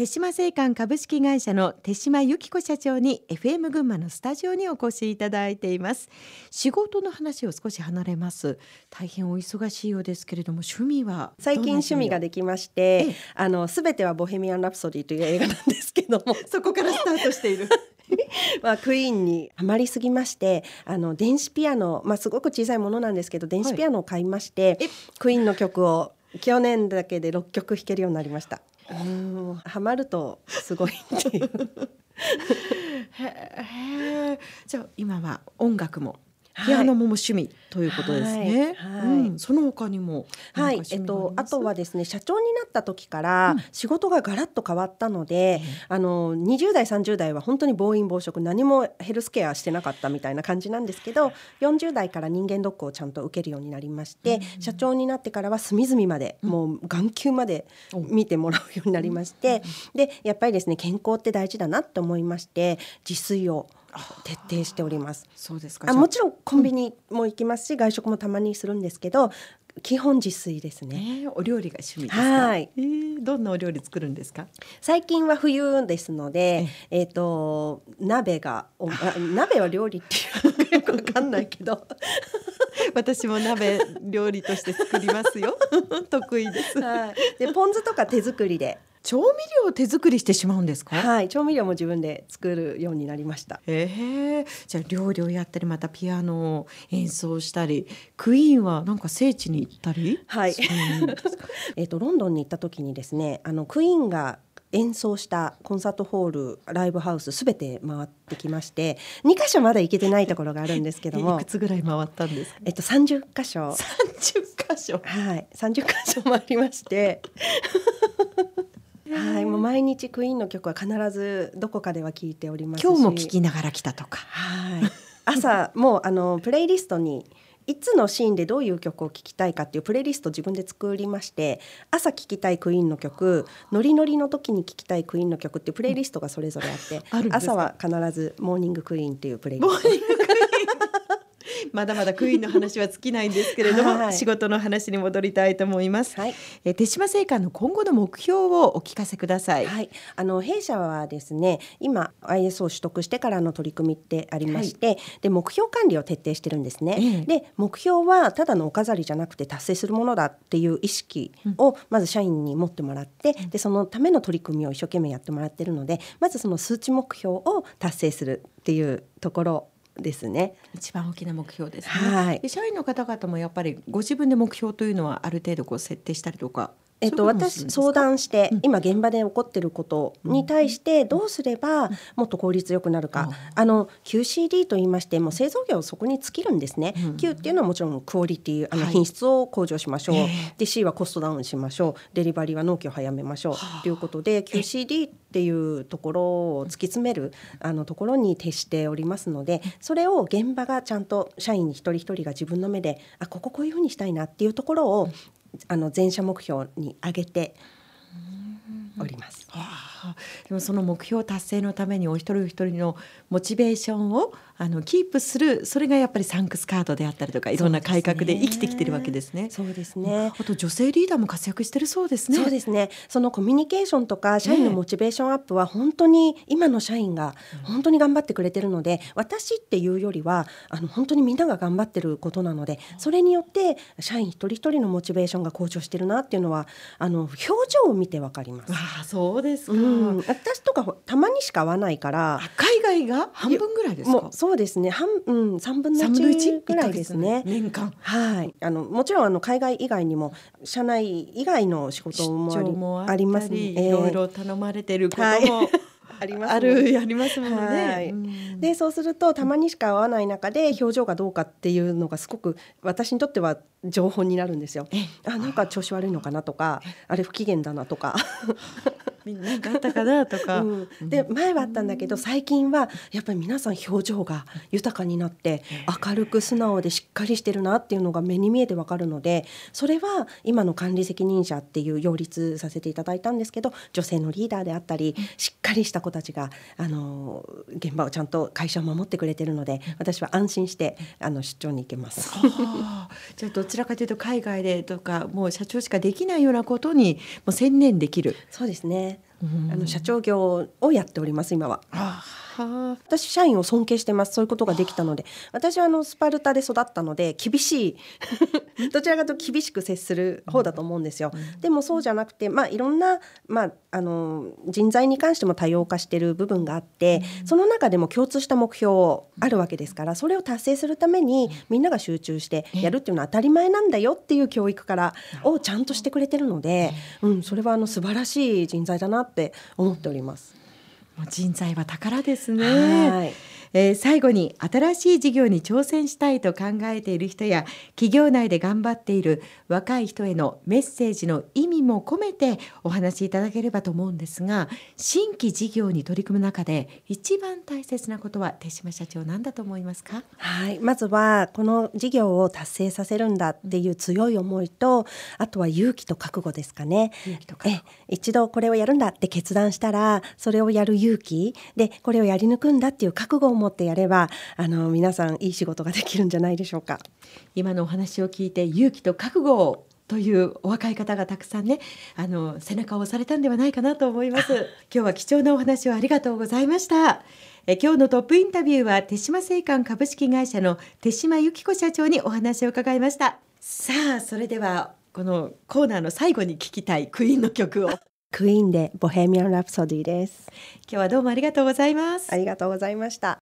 手島製缶株式会社の手島由紀子社長に FM 群馬のスタジオにお越しいただいています。仕事の話を少し離れます。大変お忙しいようですけれども趣味は最近趣味ができましてあのすべてはボヘミアン・ラプソディという映画なんですけども。そこからスタートしている。まあ、クイーンにはまりすぎましてあの電子ピアノ、まあ、すごく小さいものなんですけど電子ピアノを買いまして、はい、クイーンの曲を去年だけで6曲弾けるようになりました。うん。ハマるとすごいっていう。へえじゃあ今は音楽も？ピアノも趣味ということですね。はい、うん、その他にもはい、えっとあとはですね社長になった時から仕事がガラッと変わったので、うん、あの20代30代は本当に暴飲暴食何もヘルスケアしてなかったみたいな感じなんですけど、40代から人間ドックをちゃんと受けるようになりまして、うん、社長になってからは隅々まで、もう眼球まで見てもらうようになりまして、でやっぱりですね健康って大事だなって思いまして自炊を徹底しております。そうですか。あもちろんコンビニも行きますし、外食もたまにするんですけど、基本自炊ですね。えー、お料理が趣味ですはい、えー、どんなお料理作るんですか？最近は冬ですので、えっ、ー、と鍋がお鍋は料理っていうよくわかんないけど。私も鍋料理として作りますよ。得意です。はい。でポン酢とか手作りで調味料を手作りしてしまうんですか？はい、調味料も自分で作るようになりました。ええじゃあ料理をやったり、またピアノを演奏したり、クイーンはなんか聖地に行ったり。はい。えっとロンドンに行った時にですね、あのクイーンが演奏したコンサートホールライブハウスすべて回ってきまして2箇所まだ行けてないところがあるんですけども いくつぐらい回ったんですか、えっと30箇所30箇所はい30箇所回りましてはい、もう毎日クイーンの曲は必ずどこかでは聞いております今日も聞きながら来たとか。はい。朝もうあのプレイリストにいつのシーンでどういう曲を聴きたいかっていうプレイリスト自分で作りまして朝聴きたいクイーンの曲ノリノリの時に聴きたいクイーンの曲っていうプレイリストがそれぞれあって、朝は必ずモーニングクイーンっていうプレイリスト。まだまだクイーンの話は尽きないんですけれども、はい、仕事の話に戻りたいと思います。はい、え手島製菓の今後の目標をお聞かせください。はい、あの弊社はですね、今 ISO を取得してからの取り組みってありまして、はい、で目標管理を徹底してるんですね。ええ、で目標はただのお飾りじゃなくて達成するものだっていう意識をまず社員に持ってもらって、うん、でそのための取り組みを一生懸命やってもらってるので、まずその数値目標を達成するっていうところですね。一番大きな目標ですね。はい。社員の方々もやっぱりご自分で目標というのはある程度こう設定したりとかえっと、私相談して、今現場で起こってることに対してどうすればもっと効率よくなるか、あの QCD と言いましても製造業そこに尽きるんですね、Q っていうのはもちろんクオリティあの品質を向上しましょう、で C はコストダウンしましょう。デリバリーは納期を早めましょう。ということで QCD っていうところを突き詰めるあのところに徹しておりますのでそれを現場がちゃんと社員一人一人が自分の目であこここういうふうにしたいなっていうところをあの全社目標に上げております。でもその目標達成のためにお一人お一人のモチベーションをあのキープするそれがやっぱりサンクスカードであったりとかいろんな改革で生きてきてるわけですね。そうですね。あと女性リーダーも活躍してるそうですね。そうですね。そのコミュニケーションとか社員のモチベーションアップは本当に今の社員が本当に頑張ってくれてるので、私っていうよりはあの本当にみんなが頑張ってることなので、それによって社員一人一人のモチベーションが向上してるなっていうのはあの表情を見てわかります。あ、そうですか。うん、私とかたまにしか会わないから。海外が半分ぐらいですか？そうですね。半うん、三分の一ぐらいですね。年間。はい。あのもちろんあの海外以外にも社内以外の仕事もありますね。いろいろ頼まれてることも、はい あります、ね、あるありますもんね。はい、でそうするとたまにしか会わない中で表情がどうかっていうのがすごく私にとっては情報になるんですよ。あなんか調子悪いのかなとかあれ不機嫌だなとか。みんな何かあったかなとか、うん、で前はあったんだけど最近はやっぱり皆さん表情が豊かになって明るく素直でしっかりしてるなっていうのが目に見えてわかるのでそれは今の管理責任者っていう擁立させていただいたんですけど女性のリーダーであったりしっかりした子たちがあの現場をちゃんと会社を守ってくれてるので私は安心してあの出張に行けます。じゃあどちらかというと海外でとかもう社長しかできないようなことにもう専念できる。そうですねあの社長業をやっております今は。あ。は私社員を尊敬してます。そういうことができたので。私はあのスパルタで育ったので厳しい。どちらかと厳しく接する方だと思うんですよ、でもそうじゃなくてまあいろんな、まあ、あの人材に関しても多様化してる部分があって、その中でも共通した目標あるわけですからそれを達成するためにみんなが集中してやるっていうのは当たり前なんだよっていう教育からをちゃんとしてくれてるので、うん、それはあの素晴らしい人材だなって思っております。もう人材は宝ですね。はいえー最後に新しい事業に挑戦したいと考えている人や企業内で頑張っている若い人へのメッセージの意味も込めてお話しいただければと思うんですが新規事業に取り組む中で一番大切なことは手島社長何だと思いますか？はい、まずはこの事業を達成させるんだっていう強い思いと、あとは勇気と覚悟ですかね。え一度これをやるんだって決断したらそれをやる勇気でこれをやり抜くんだっていう覚悟を持ってやればあの皆さんいい仕事ができるんじゃないでしょうか。今のお話を聞いて勇気と覚悟をというお若い方がたくさんねあの背中を押されたんではないかなと思います今日は貴重なお話をありがとうございましたえ今日のトップインタビューは手島製缶株式会社の手島由紀子社長にお話を伺いましたさあそれではこのコーナーの最後に聞きたいクイーンの曲を今 クイーンでボヘミアン・ラプソディです。日はどうもありがとうございますありがとうございました。